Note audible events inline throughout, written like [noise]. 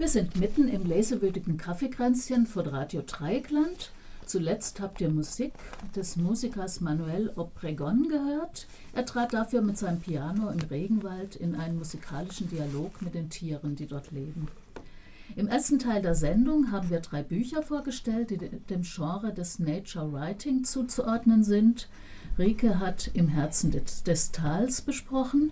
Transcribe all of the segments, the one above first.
Wir sind mitten im lesewürdigen Kaffeekränzchen von Radio Dreieckland. Zuletzt habt ihr Musik des Musikers Manuel Obregon gehört. Er trat dafür mit seinem Piano im Regenwald in einen musikalischen Dialog mit den Tieren, die dort leben. Im ersten Teil der Sendung haben wir drei Bücher vorgestellt, die dem Genre des Nature Writing zuzuordnen sind. Rike hat Im Herzen des, des Tals besprochen.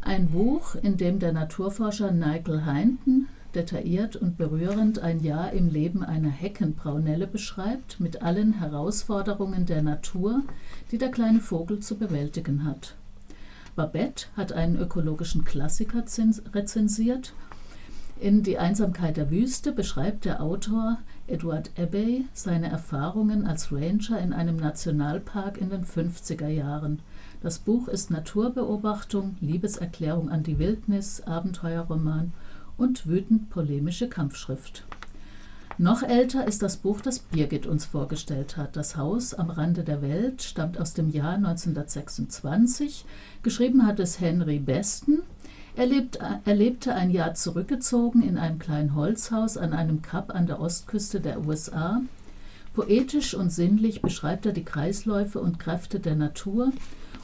Ein Buch, in dem der Naturforscher Nigel Heinten detailliert und berührend ein Jahr im Leben einer Heckenbraunelle beschreibt, mit allen Herausforderungen der Natur, die der kleine Vogel zu bewältigen hat. Babette hat einen ökologischen Klassiker rezensiert. In Die Einsamkeit der Wüste beschreibt der Autor Edward Abbey seine Erfahrungen als Ranger in einem Nationalpark in den 50er Jahren. Das Buch ist Naturbeobachtung, Liebeserklärung an die Wildnis, Abenteuerroman und wütend polemische Kampfschrift. Noch älter ist das Buch, das Birgit uns vorgestellt hat. Das Haus am Rande der Welt stammt aus dem Jahr 1926. Geschrieben hat es Henry Besten. Er, lebt, er lebte ein Jahr zurückgezogen in einem kleinen Holzhaus an einem Kap an der Ostküste der USA. Poetisch und sinnlich beschreibt er die Kreisläufe und Kräfte der Natur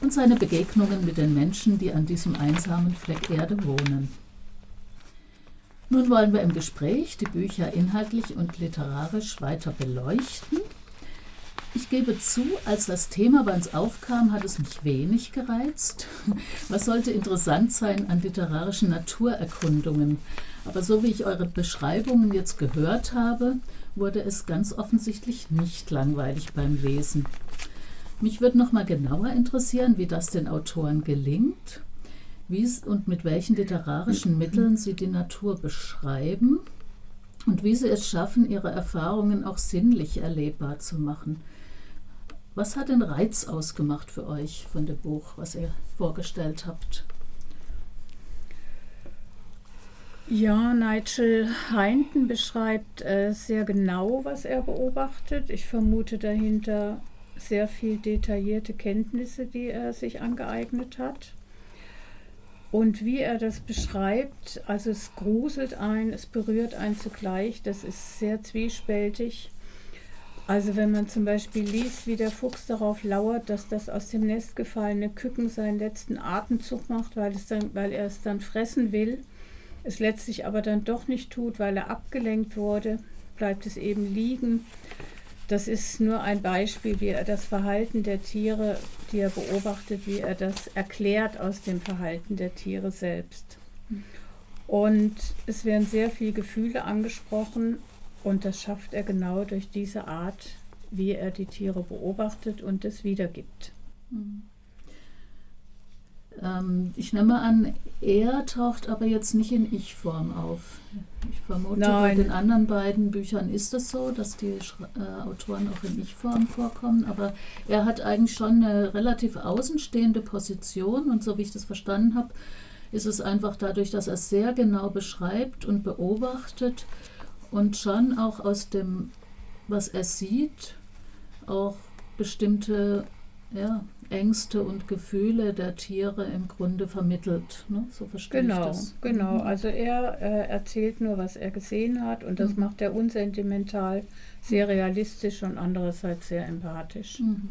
und seine Begegnungen mit den Menschen, die an diesem einsamen Fleck Erde wohnen. Nun wollen wir im Gespräch die Bücher inhaltlich und literarisch weiter beleuchten. Ich gebe zu, als das Thema bei uns aufkam, hat es mich wenig gereizt. Was sollte interessant sein an literarischen Naturerkundungen? Aber so wie ich eure Beschreibungen jetzt gehört habe, wurde es ganz offensichtlich nicht langweilig beim Lesen. Mich würde noch mal genauer interessieren, wie das den Autoren gelingt wie und mit welchen literarischen Mitteln sie die Natur beschreiben und wie sie es schaffen, ihre Erfahrungen auch sinnlich erlebbar zu machen. Was hat den Reiz ausgemacht für euch von dem Buch, was ihr vorgestellt habt? Ja, Nigel Heinten beschreibt äh, sehr genau, was er beobachtet. Ich vermute dahinter sehr viel detaillierte Kenntnisse, die er sich angeeignet hat. Und wie er das beschreibt, also es gruselt ein, es berührt einen zugleich, das ist sehr zwiespältig. Also wenn man zum Beispiel liest, wie der Fuchs darauf lauert, dass das aus dem Nest gefallene Küken seinen letzten Atemzug macht, weil, es dann, weil er es dann fressen will, es letztlich aber dann doch nicht tut, weil er abgelenkt wurde, bleibt es eben liegen. Das ist nur ein Beispiel, wie er das Verhalten der Tiere, die er beobachtet, wie er das erklärt aus dem Verhalten der Tiere selbst. Und es werden sehr viele Gefühle angesprochen und das schafft er genau durch diese Art, wie er die Tiere beobachtet und es wiedergibt. Ähm, ich nehme an, er taucht aber jetzt nicht in Ich-Form auf. Ich vermute, Nein. bei den anderen beiden Büchern ist es so, dass die äh, Autoren auch in Ich-Form vorkommen, aber er hat eigentlich schon eine relativ außenstehende Position und so wie ich das verstanden habe, ist es einfach dadurch, dass er sehr genau beschreibt und beobachtet und schon auch aus dem, was er sieht, auch bestimmte ja, Ängste und Gefühle der Tiere im Grunde vermittelt. Ne? So verstehe genau, ich das. Genau, mhm. also er äh, erzählt nur, was er gesehen hat und das mhm. macht er unsentimental, sehr realistisch und andererseits sehr empathisch. Mhm.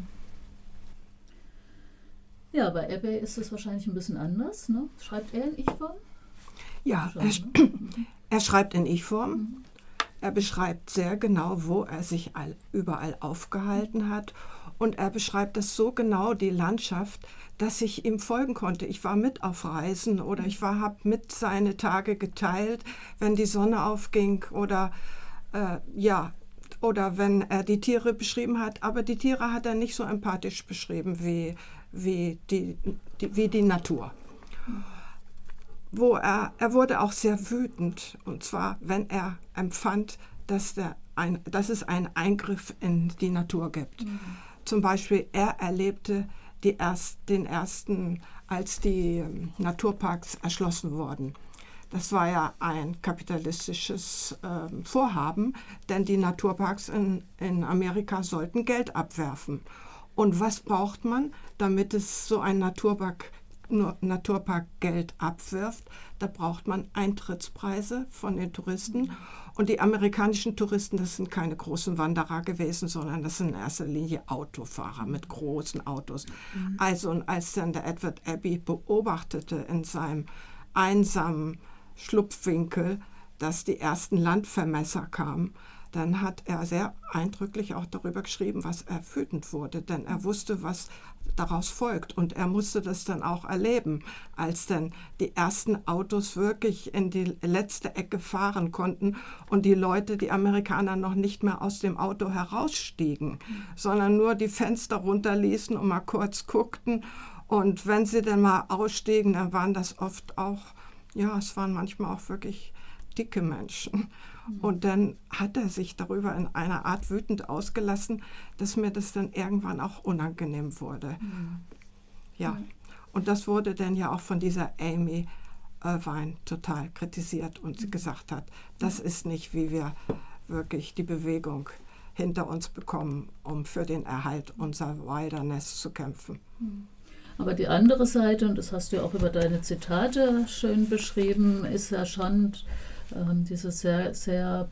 Ja, bei Ebbe ist es wahrscheinlich ein bisschen anders. Ne? Schreibt er in Ich-Form? Ja, er, ne? [clears throat] er, schreibt in Ich-Form. Mhm. Er beschreibt sehr genau, wo er sich all, überall aufgehalten hat und er beschreibt das so genau, die Landschaft, dass ich ihm folgen konnte. Ich war mit auf Reisen oder ich habe mit seine Tage geteilt, wenn die Sonne aufging oder äh, ja, oder wenn er die Tiere beschrieben hat. Aber die Tiere hat er nicht so empathisch beschrieben wie, wie, die, die wie die Natur. Wo er, er wurde auch sehr wütend, und zwar, wenn er empfand, dass, der ein, dass es einen Eingriff in die Natur gibt. Mhm. Zum Beispiel, er erlebte erst, den ersten, als die ähm, Naturparks erschlossen wurden. Das war ja ein kapitalistisches äh, Vorhaben, denn die Naturparks in, in Amerika sollten Geld abwerfen. Und was braucht man, damit es so ein Naturpark Naturpark Geld abwirft. Da braucht man Eintrittspreise von den Touristen. Und die amerikanischen Touristen, das sind keine großen Wanderer gewesen, sondern das sind in erster Linie Autofahrer mit großen Autos. Mhm. Also, und als dann der Edward Abbey beobachtete in seinem einsamen Schlupfwinkel, dass die ersten Landvermesser kamen, dann hat er sehr eindrücklich auch darüber geschrieben, was er wütend wurde, denn er wusste, was daraus folgt. Und er musste das dann auch erleben, als dann die ersten Autos wirklich in die letzte Ecke fahren konnten und die Leute, die Amerikaner noch nicht mehr aus dem Auto herausstiegen, sondern nur die Fenster runterließen und mal kurz guckten. Und wenn sie dann mal ausstiegen, dann waren das oft auch, ja, es waren manchmal auch wirklich dicke Menschen. Und dann hat er sich darüber in einer Art wütend ausgelassen, dass mir das dann irgendwann auch unangenehm wurde. Mhm. Ja, und das wurde dann ja auch von dieser Amy Irvine total kritisiert und mhm. gesagt hat, das ist nicht, wie wir wirklich die Bewegung hinter uns bekommen, um für den Erhalt unserer Wilderness zu kämpfen. Mhm. Aber die andere Seite, und das hast du ja auch über deine Zitate schön beschrieben, ist ja schon ähm, dieses sehr, sehr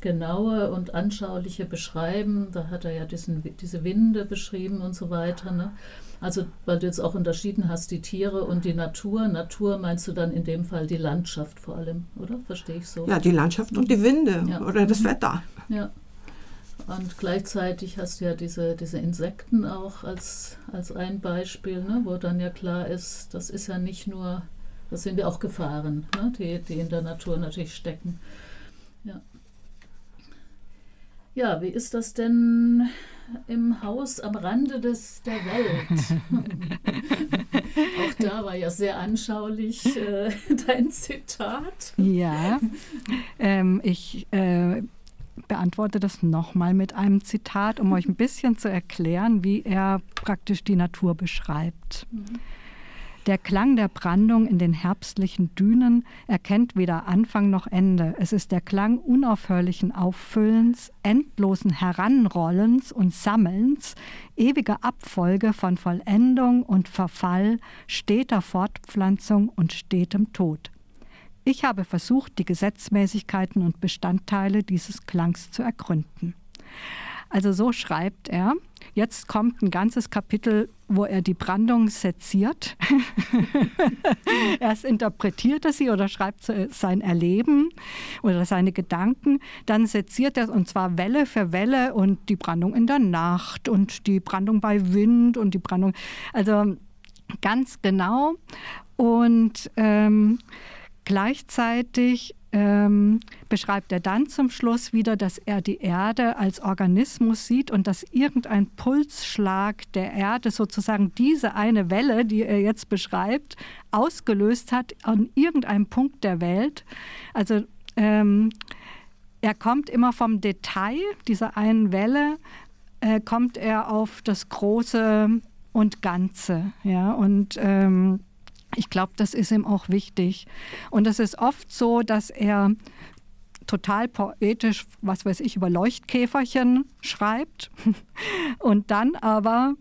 genaue und anschauliche Beschreiben. Da hat er ja diesen, diese Winde beschrieben und so weiter. Ne? Also, weil du jetzt auch unterschieden hast, die Tiere und die Natur. Natur meinst du dann in dem Fall die Landschaft vor allem, oder? Verstehe ich so? Ja, die Landschaft und die Winde ja. oder das Wetter. Ja. Und gleichzeitig hast du ja diese, diese Insekten auch als, als ein Beispiel, ne? wo dann ja klar ist, das ist ja nicht nur das sind ja auch Gefahren, ne, die, die in der Natur natürlich stecken. Ja. Ja, wie ist das denn im Haus am Rande des, der Welt? [laughs] Auch da war ja sehr anschaulich äh, [laughs] dein Zitat. Ja, ähm, ich äh, beantworte das nochmal mit einem Zitat, um euch ein bisschen zu erklären, wie er praktisch die Natur beschreibt. Mhm. Der Klang der Brandung in den herbstlichen Dünen erkennt weder Anfang noch Ende. Es ist der Klang unaufhörlichen Auffüllens, endlosen Heranrollens und Sammelns, ewiger Abfolge von Vollendung und Verfall, steter Fortpflanzung und stetem Tod. Ich habe versucht, die Gesetzmäßigkeiten und Bestandteile dieses Klangs zu ergründen. Also so schreibt er. Jetzt kommt ein ganzes Kapitel, wo er die Brandung seziert. [laughs] Erst interpretiert er sie oder schreibt sein Erleben oder seine Gedanken. Dann seziert er und zwar Welle für Welle und die Brandung in der Nacht und die Brandung bei Wind und die Brandung. Also ganz genau. Und ähm, gleichzeitig ähm, beschreibt er dann zum Schluss wieder, dass er die Erde als Organismus sieht und dass irgendein Pulsschlag der Erde sozusagen diese eine Welle, die er jetzt beschreibt, ausgelöst hat an irgendeinem Punkt der Welt. Also ähm, er kommt immer vom Detail dieser einen Welle, äh, kommt er auf das Große und Ganze. Ja, und ähm, ich glaube, das ist ihm auch wichtig. Und es ist oft so, dass er total poetisch, was weiß ich, über Leuchtkäferchen schreibt [laughs] und dann aber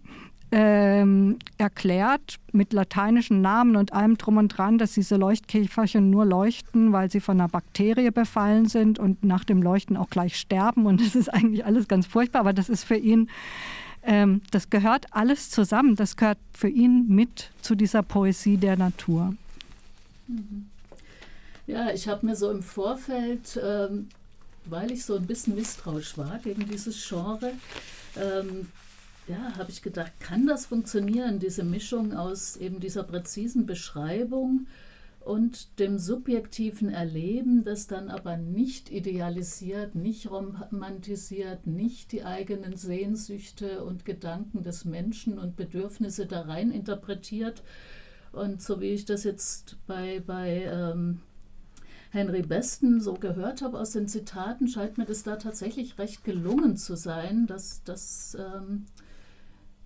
ähm, erklärt mit lateinischen Namen und allem drum und dran, dass diese Leuchtkäferchen nur leuchten, weil sie von einer Bakterie befallen sind und nach dem Leuchten auch gleich sterben. Und das ist eigentlich alles ganz furchtbar, aber das ist für ihn ähm, das gehört alles zusammen. Das gehört für ihn mit zu dieser Poesie der Natur. Mhm. Ja, ich habe mir so im Vorfeld, ähm, weil ich so ein bisschen misstrauisch war gegen dieses Genre, ähm, ja, habe ich gedacht, kann das funktionieren, diese Mischung aus eben dieser präzisen Beschreibung und dem subjektiven Erleben, das dann aber nicht idealisiert, nicht romantisiert, nicht die eigenen Sehnsüchte und Gedanken des Menschen und Bedürfnisse da rein interpretiert. Und so wie ich das jetzt bei, bei ähm, Henry Besten so gehört habe aus den Zitaten, scheint mir das da tatsächlich recht gelungen zu sein, dass, dass, ähm,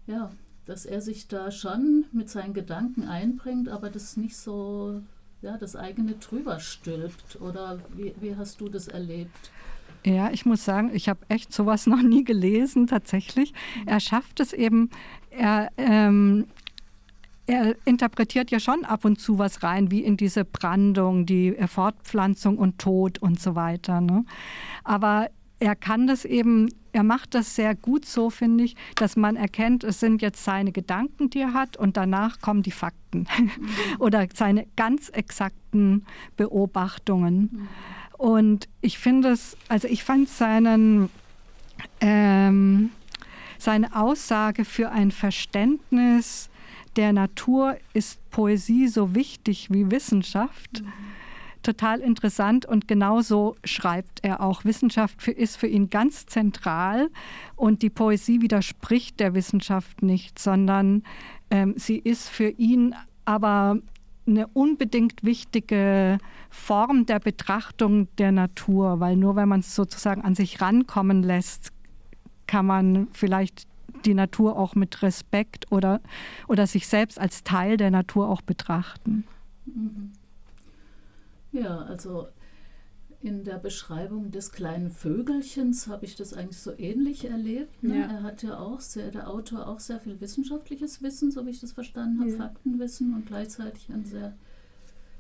ja, dass er sich da schon mit seinen Gedanken einbringt, aber das nicht so ja, das eigene drüber stülpt. Oder wie, wie hast du das erlebt? Ja, ich muss sagen, ich habe echt sowas [laughs] noch nie gelesen, tatsächlich. Mhm. Er schafft es eben, er, ähm, er interpretiert ja schon ab und zu was rein, wie in diese Brandung, die Fortpflanzung und Tod und so weiter. Ne? Aber er kann das eben, er macht das sehr gut so, finde ich, dass man erkennt, es sind jetzt seine Gedanken, die er hat und danach kommen die Fakten [laughs] oder seine ganz exakten Beobachtungen. Und ich finde es, also ich fand seinen, ähm, seine Aussage für ein Verständnis der Natur ist Poesie so wichtig wie Wissenschaft. Mhm total interessant und genauso schreibt er auch. Wissenschaft für, ist für ihn ganz zentral und die Poesie widerspricht der Wissenschaft nicht, sondern ähm, sie ist für ihn aber eine unbedingt wichtige Form der Betrachtung der Natur, weil nur wenn man es sozusagen an sich rankommen lässt, kann man vielleicht die Natur auch mit Respekt oder, oder sich selbst als Teil der Natur auch betrachten. Mhm. Ja, also in der Beschreibung des kleinen Vögelchens habe ich das eigentlich so ähnlich erlebt. Ne? Ja. Er hat ja auch sehr, der Autor auch sehr viel wissenschaftliches Wissen, so wie ich das verstanden habe, ja. Faktenwissen und gleichzeitig ein sehr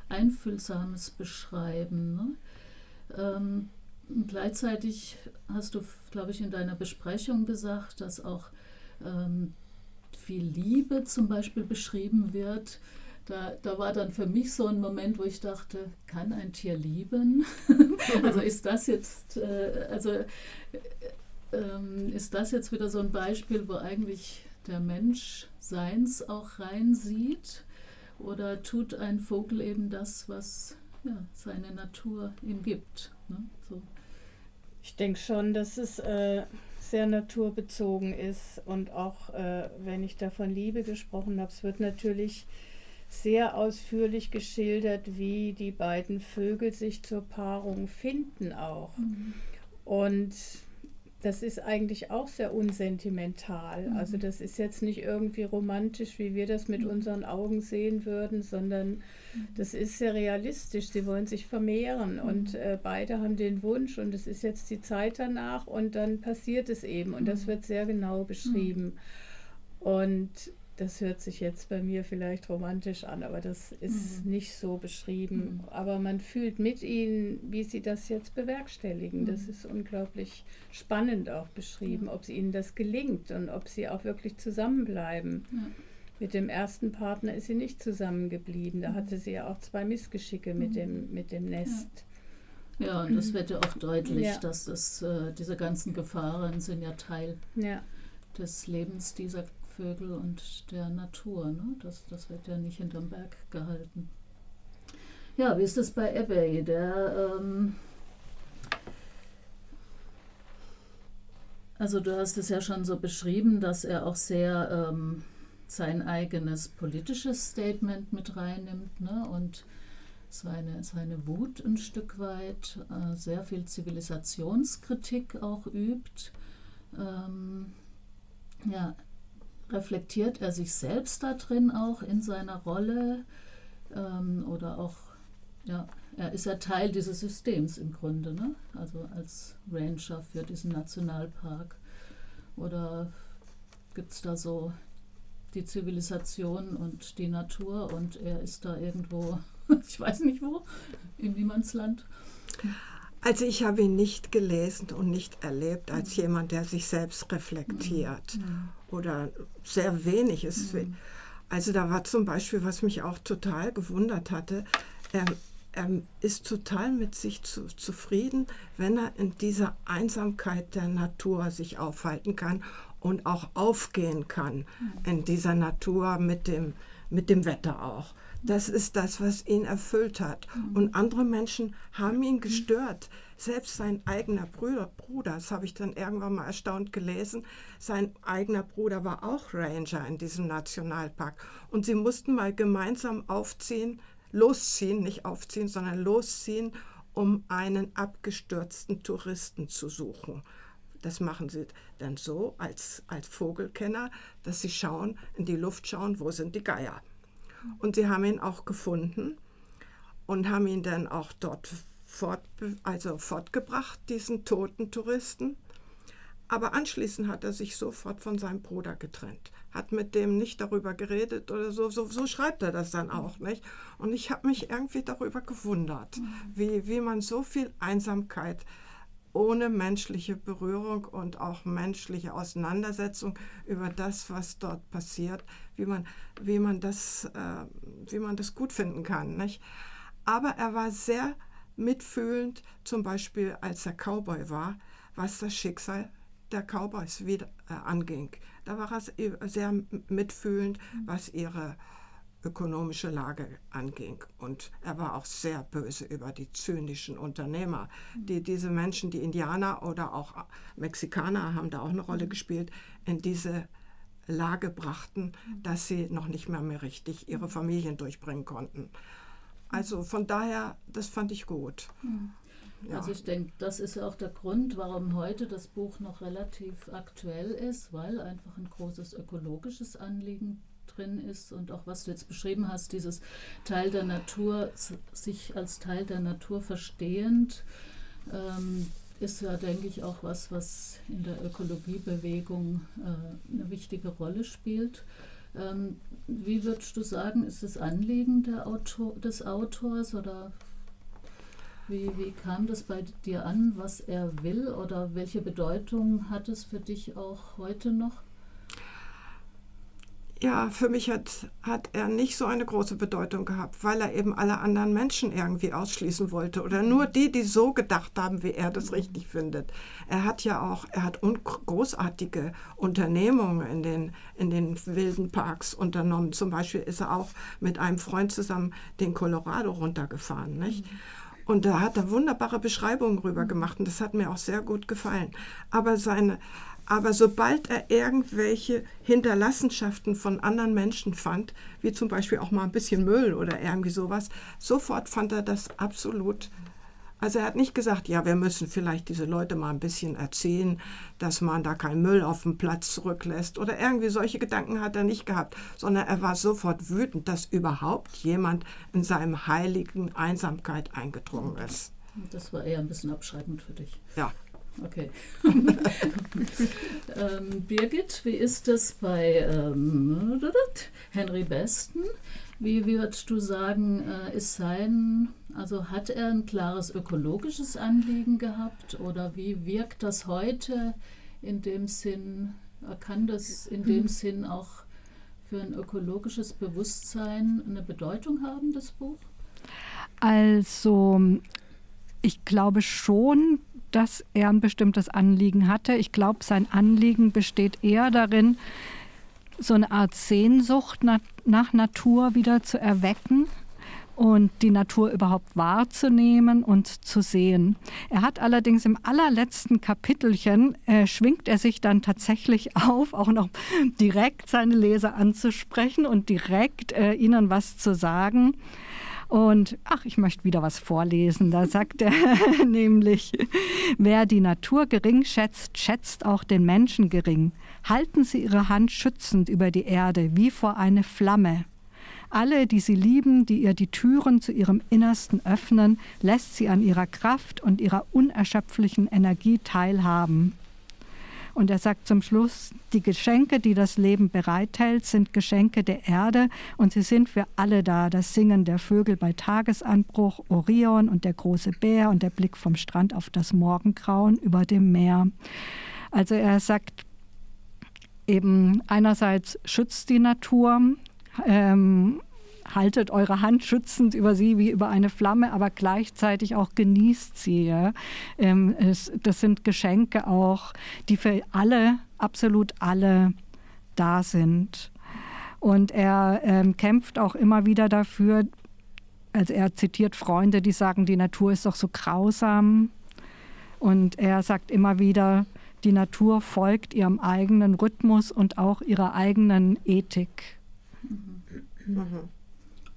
einfühlsames Beschreiben. Ne? Ähm, gleichzeitig hast du, glaube ich, in deiner Besprechung gesagt, dass auch ähm, viel Liebe zum Beispiel beschrieben wird da, da war dann für mich so ein Moment, wo ich dachte, kann ein Tier lieben? [laughs] also ist das jetzt, äh, also äh, äh, ist das jetzt wieder so ein Beispiel, wo eigentlich der Mensch seins auch reinsieht? Oder tut ein Vogel eben das, was ja, seine Natur ihm gibt? Ne? So. Ich denke schon, dass es äh, sehr naturbezogen ist und auch äh, wenn ich da von Liebe gesprochen habe, es wird natürlich sehr ausführlich geschildert, wie die beiden Vögel sich zur Paarung finden auch. Mhm. Und das ist eigentlich auch sehr unsentimental. Mhm. Also das ist jetzt nicht irgendwie romantisch, wie wir das mit mhm. unseren Augen sehen würden, sondern mhm. das ist sehr realistisch. Sie wollen sich vermehren mhm. und äh, beide haben den Wunsch und es ist jetzt die Zeit danach und dann passiert es eben und das mhm. wird sehr genau beschrieben. Und das hört sich jetzt bei mir vielleicht romantisch an, aber das ist mhm. nicht so beschrieben. Mhm. Aber man fühlt mit ihnen, wie sie das jetzt bewerkstelligen. Mhm. Das ist unglaublich spannend auch beschrieben, ob ihnen das gelingt und ob sie auch wirklich zusammenbleiben. Ja. Mit dem ersten Partner ist sie nicht zusammengeblieben. Da mhm. hatte sie ja auch zwei Missgeschicke mit, mhm. dem, mit dem Nest. Ja. ja und das wird ja auch deutlich, ja. dass das, äh, diese ganzen Gefahren sind ja Teil ja. des Lebens dieser Vögel und der Natur. Ne? Das, das wird ja nicht hinterm Berg gehalten. Ja, wie ist es bei Abbey? Der, ähm also du hast es ja schon so beschrieben, dass er auch sehr ähm, sein eigenes politisches Statement mit reinnimmt ne? und seine, seine Wut ein Stück weit, äh, sehr viel Zivilisationskritik auch übt. Ähm, ja, reflektiert er sich selbst da drin auch in seiner Rolle ähm, oder auch, ja, er ist ja Teil dieses Systems im Grunde, ne? also als Ranger für diesen Nationalpark. Oder gibt es da so die Zivilisation und die Natur und er ist da irgendwo, [laughs] ich weiß nicht wo, im Niemandsland? Also ich habe ihn nicht gelesen und nicht erlebt als mhm. jemand, der sich selbst reflektiert. Mhm oder sehr wenig ist. Mhm. Also da war zum Beispiel, was mich auch total gewundert hatte, er, er ist total mit sich zu, zufrieden, wenn er in dieser Einsamkeit der Natur sich aufhalten kann und auch aufgehen kann mhm. in dieser Natur mit dem, mit dem Wetter auch. Das ist das, was ihn erfüllt hat. Mhm. Und andere Menschen haben ihn gestört. Selbst sein eigener Bruder, Bruder, das habe ich dann irgendwann mal erstaunt gelesen, sein eigener Bruder war auch Ranger in diesem Nationalpark. Und sie mussten mal gemeinsam aufziehen, losziehen, nicht aufziehen, sondern losziehen, um einen abgestürzten Touristen zu suchen. Das machen sie dann so als, als Vogelkenner, dass sie schauen, in die Luft schauen, wo sind die Geier. Und sie haben ihn auch gefunden und haben ihn dann auch dort fort, also fortgebracht, diesen toten Touristen. Aber anschließend hat er sich sofort von seinem Bruder getrennt, hat mit dem nicht darüber geredet oder so. So, so schreibt er das dann auch, nicht? Und ich habe mich irgendwie darüber gewundert, mhm. wie, wie man so viel Einsamkeit ohne menschliche Berührung und auch menschliche Auseinandersetzung über das, was dort passiert, wie man, wie man, das, äh, wie man das gut finden kann. Nicht? Aber er war sehr mitfühlend, zum Beispiel als er Cowboy war, was das Schicksal der Cowboys wieder äh, anging. Da war er sehr mitfühlend, was ihre ökonomische Lage anging. Und er war auch sehr böse über die zynischen Unternehmer, die diese Menschen, die Indianer oder auch Mexikaner haben da auch eine Rolle gespielt, in diese Lage brachten, dass sie noch nicht mehr, mehr richtig ihre Familien durchbringen konnten. Also von daher, das fand ich gut. Ja. Also ich denke, das ist auch der Grund, warum heute das Buch noch relativ aktuell ist, weil einfach ein großes ökologisches Anliegen drin ist und auch was du jetzt beschrieben hast, dieses Teil der Natur, sich als Teil der Natur verstehend, ähm, ist ja, denke ich, auch was, was in der Ökologiebewegung äh, eine wichtige Rolle spielt. Ähm, wie würdest du sagen, ist das Anliegen Autor, des Autors oder wie, wie kam das bei dir an, was er will oder welche Bedeutung hat es für dich auch heute noch? Ja, für mich hat, hat er nicht so eine große Bedeutung gehabt, weil er eben alle anderen Menschen irgendwie ausschließen wollte oder nur die, die so gedacht haben, wie er das richtig findet. Er hat ja auch, er hat großartige Unternehmungen in den, in den wilden Parks unternommen. Zum Beispiel ist er auch mit einem Freund zusammen den Colorado runtergefahren, nicht? Und da hat er wunderbare Beschreibungen rüber gemacht und das hat mir auch sehr gut gefallen. Aber seine, aber sobald er irgendwelche Hinterlassenschaften von anderen Menschen fand, wie zum Beispiel auch mal ein bisschen Müll oder irgendwie sowas, sofort fand er das absolut. Also er hat nicht gesagt, ja, wir müssen vielleicht diese Leute mal ein bisschen erziehen, dass man da keinen Müll auf dem Platz zurücklässt oder irgendwie solche Gedanken hat er nicht gehabt, sondern er war sofort wütend, dass überhaupt jemand in seinem heiligen Einsamkeit eingedrungen ist. Das war eher ein bisschen abschreibend für dich. Ja. Okay. [laughs] ähm, Birgit, wie ist das bei ähm, Henry Besten? Wie würdest du sagen, äh, ist sein, also hat er ein klares ökologisches Anliegen gehabt oder wie wirkt das heute in dem Sinn, kann das in dem Sinn auch für ein ökologisches Bewusstsein eine Bedeutung haben, das Buch? Also ich glaube schon, dass er ein bestimmtes Anliegen hatte. Ich glaube, sein Anliegen besteht eher darin, so eine Art Sehnsucht nach, nach Natur wieder zu erwecken und die Natur überhaupt wahrzunehmen und zu sehen. Er hat allerdings im allerletzten Kapitelchen, äh, schwingt er sich dann tatsächlich [laughs] auf, auch noch direkt seine Leser anzusprechen und direkt äh, ihnen was zu sagen. Und ach, ich möchte wieder was vorlesen. Da sagt er [laughs] nämlich, wer die Natur gering schätzt, schätzt auch den Menschen gering. Halten Sie Ihre Hand schützend über die Erde, wie vor eine Flamme. Alle, die sie lieben, die ihr die Türen zu ihrem Innersten öffnen, lässt sie an ihrer Kraft und ihrer unerschöpflichen Energie teilhaben. Und er sagt zum Schluss, die Geschenke, die das Leben bereithält, sind Geschenke der Erde und sie sind für alle da. Das Singen der Vögel bei Tagesanbruch, Orion und der große Bär und der Blick vom Strand auf das Morgengrauen über dem Meer. Also er sagt eben einerseits schützt die Natur, ähm, haltet eure Hand schützend über sie wie über eine Flamme, aber gleichzeitig auch genießt sie. Ja? Ähm, es, das sind Geschenke auch, die für alle, absolut alle da sind. Und er ähm, kämpft auch immer wieder dafür, also er zitiert Freunde, die sagen, die Natur ist doch so grausam. Und er sagt immer wieder, die Natur folgt ihrem eigenen Rhythmus und auch ihrer eigenen Ethik. Mhm. Mhm.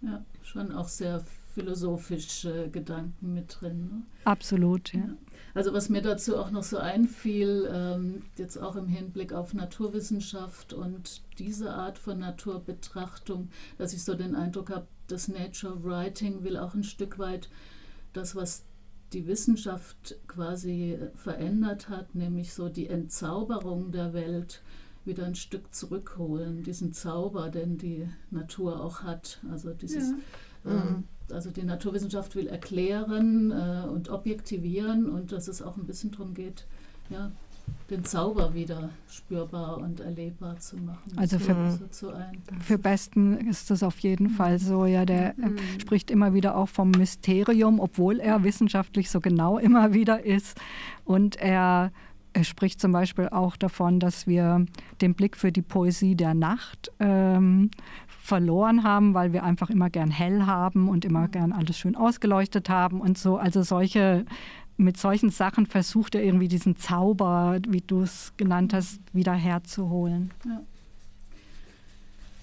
Ja, schon auch sehr philosophische Gedanken mit drin. Ne? Absolut, ja. ja. Also was mir dazu auch noch so einfiel, ähm, jetzt auch im Hinblick auf Naturwissenschaft und diese Art von Naturbetrachtung, dass ich so den Eindruck habe, das Nature Writing will auch ein Stück weit das, was die Wissenschaft quasi verändert hat, nämlich so die Entzauberung der Welt wieder ein Stück zurückholen, diesen Zauber, den die Natur auch hat. Also dieses, ja. ähm, mhm. also die Naturwissenschaft will erklären äh, und objektivieren und dass es auch ein bisschen darum geht, ja, den Zauber wieder spürbar und erlebbar zu machen. Also für, so für Besten ist das auf jeden mhm. Fall so. Ja, der äh, mhm. spricht immer wieder auch vom Mysterium, obwohl er wissenschaftlich so genau [laughs] immer wieder ist. Und er, er spricht zum Beispiel auch davon, dass wir den Blick für die Poesie der Nacht ähm, verloren haben, weil wir einfach immer gern hell haben und immer mhm. gern alles schön ausgeleuchtet haben und so. Also solche mit solchen Sachen versucht er irgendwie diesen Zauber, wie du es genannt hast, wieder herzuholen. Ja.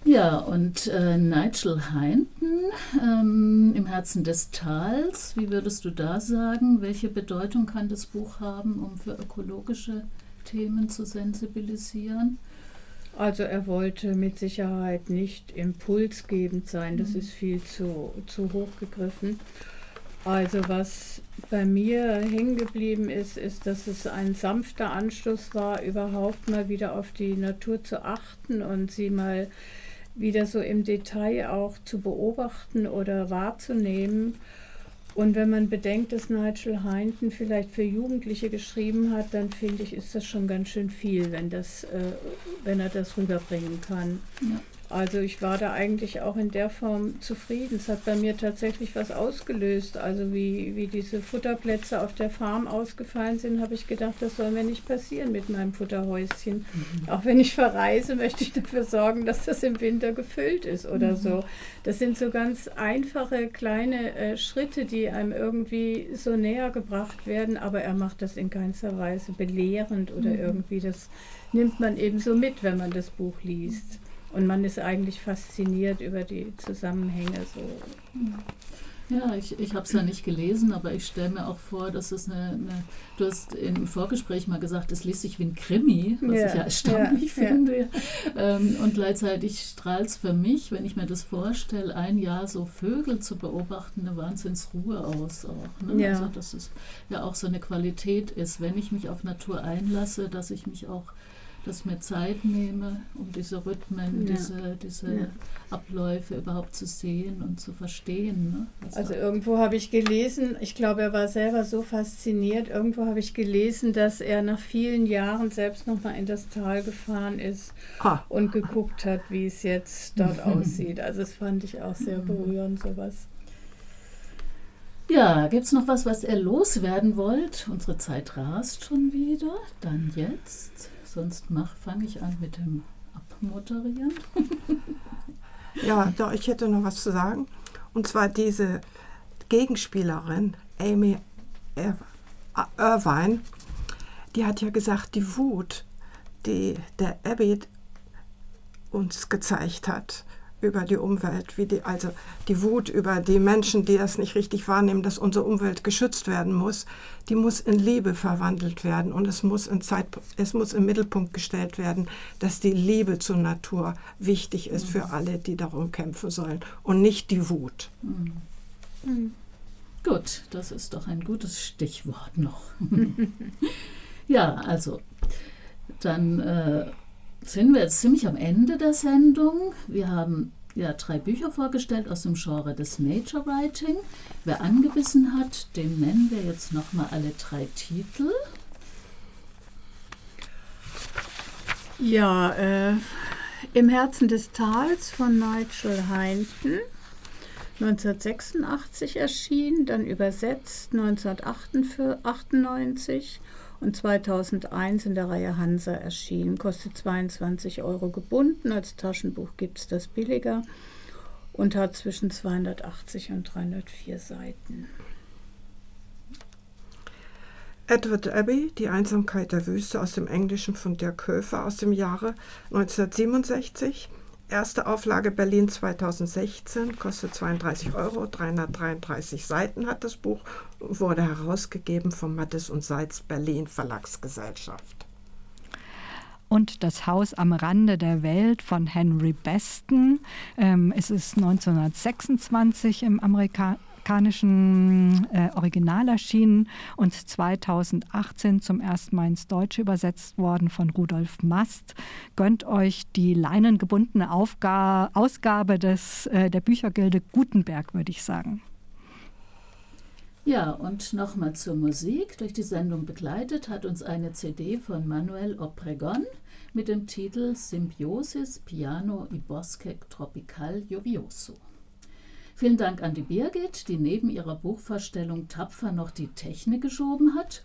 Ja, und äh, Nigel Heinten ähm, im Herzen des Tals, wie würdest du da sagen, welche Bedeutung kann das Buch haben, um für ökologische Themen zu sensibilisieren? Also er wollte mit Sicherheit nicht impulsgebend sein, das mhm. ist viel zu, zu hoch gegriffen. Also was bei mir hängen geblieben ist, ist, dass es ein sanfter Anstoß war, überhaupt mal wieder auf die Natur zu achten und sie mal wieder so im Detail auch zu beobachten oder wahrzunehmen. Und wenn man bedenkt, dass Nigel Heinten vielleicht für Jugendliche geschrieben hat, dann finde ich, ist das schon ganz schön viel, wenn, das, äh, wenn er das rüberbringen kann. Ja. Also ich war da eigentlich auch in der Form zufrieden. Es hat bei mir tatsächlich was ausgelöst. Also wie, wie diese Futterplätze auf der Farm ausgefallen sind, habe ich gedacht, das soll mir nicht passieren mit meinem Futterhäuschen. Mhm. Auch wenn ich verreise, möchte ich dafür sorgen, dass das im Winter gefüllt ist oder mhm. so. Das sind so ganz einfache kleine äh, Schritte, die einem irgendwie so näher gebracht werden, aber er macht das in keinster Weise belehrend oder mhm. irgendwie. Das nimmt man eben so mit, wenn man das Buch liest. Und man ist eigentlich fasziniert über die Zusammenhänge. So. Ja, ich, ich habe es ja nicht gelesen, aber ich stelle mir auch vor, dass es eine, eine, Du hast im Vorgespräch mal gesagt, es liest sich wie ein Krimi, was ja, ich ja erstaunlich ja, finde. Ja. Ähm, und gleichzeitig strahlt es für mich, wenn ich mir das vorstelle, ein Jahr so Vögel zu beobachten, eine Wahnsinnsruhe aus auch. Ne? Also, dass es ja auch so eine Qualität ist, wenn ich mich auf Natur einlasse, dass ich mich auch dass ich mir Zeit nehme, um diese Rhythmen, ja. diese, diese ja. Abläufe überhaupt zu sehen und zu verstehen. Ne? Also, also irgendwo habe ich gelesen, ich glaube, er war selber so fasziniert, irgendwo habe ich gelesen, dass er nach vielen Jahren selbst nochmal in das Tal gefahren ist ah. und geguckt hat, wie es jetzt dort [laughs] aussieht. Also das fand ich auch sehr mhm. berührend, sowas. Ja, gibt es noch was, was ihr loswerden wollt? Unsere Zeit rast schon wieder. Dann jetzt sonst fange ich an mit dem Abmoderieren. [laughs] ja, doch, ich hätte noch was zu sagen. Und zwar diese Gegenspielerin, Amy Irvine, die hat ja gesagt, die Wut, die der Abbott uns gezeigt hat, über die Umwelt, wie die, also die Wut über die Menschen, die das nicht richtig wahrnehmen, dass unsere Umwelt geschützt werden muss, die muss in Liebe verwandelt werden und es muss, in Zeit, es muss im Mittelpunkt gestellt werden, dass die Liebe zur Natur wichtig ist für alle, die darum kämpfen sollen und nicht die Wut. Mhm. Mhm. Gut, das ist doch ein gutes Stichwort noch. [laughs] ja, also dann äh, sind wir jetzt ziemlich am Ende der Sendung. Wir haben ja drei Bücher vorgestellt aus dem Genre des Nature Writing. Wer angebissen hat, dem nennen wir jetzt nochmal alle drei Titel. Ja, äh, Im Herzen des Tals von Nigel Heinten. 1986 erschienen, dann übersetzt 1998 und 2001 in der Reihe Hansa erschienen. Kostet 22 Euro gebunden. Als Taschenbuch gibt es das billiger und hat zwischen 280 und 304 Seiten. Edward Abbey, Die Einsamkeit der Wüste aus dem Englischen von Dirk Höfer aus dem Jahre 1967. Erste Auflage Berlin 2016, kostet 32 Euro, 333 Seiten hat das Buch, wurde herausgegeben vom Mattes und Seitz Berlin Verlagsgesellschaft. Und das Haus am Rande der Welt von Henry Beston. Ähm, es ist 1926 im Amerika toskanischen äh, Original erschienen und 2018 zum ersten Mal ins Deutsche übersetzt worden von Rudolf Mast. Gönnt euch die leinengebundene Aufga Ausgabe des, äh, der Büchergilde Gutenberg, würde ich sagen. Ja, und nochmal zur Musik. Durch die Sendung begleitet hat uns eine CD von Manuel Obregon mit dem Titel Symbiosis Piano i Bosque Tropical Jovioso. Vielen Dank an die Birgit, die neben ihrer Buchvorstellung tapfer noch die Technik geschoben hat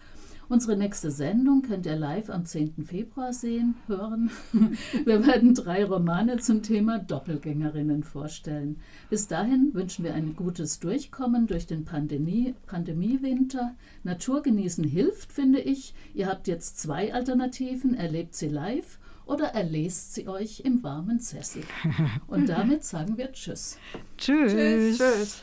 Unsere nächste Sendung könnt ihr live am 10. Februar sehen, hören. [laughs] Wir werden drei Romane zum Thema Doppelgängerinnen vorstellen. Bis dahin wünschen wir ein gutes Durchkommen durch den Pandemie, Pandemiewinter. Natur genießen hilft, finde ich. Ihr habt jetzt zwei Alternativen. Erlebt sie live oder erlest sie euch im warmen Sessel. [laughs] Und damit sagen wir Tschüss. Tschüss. Tschüss.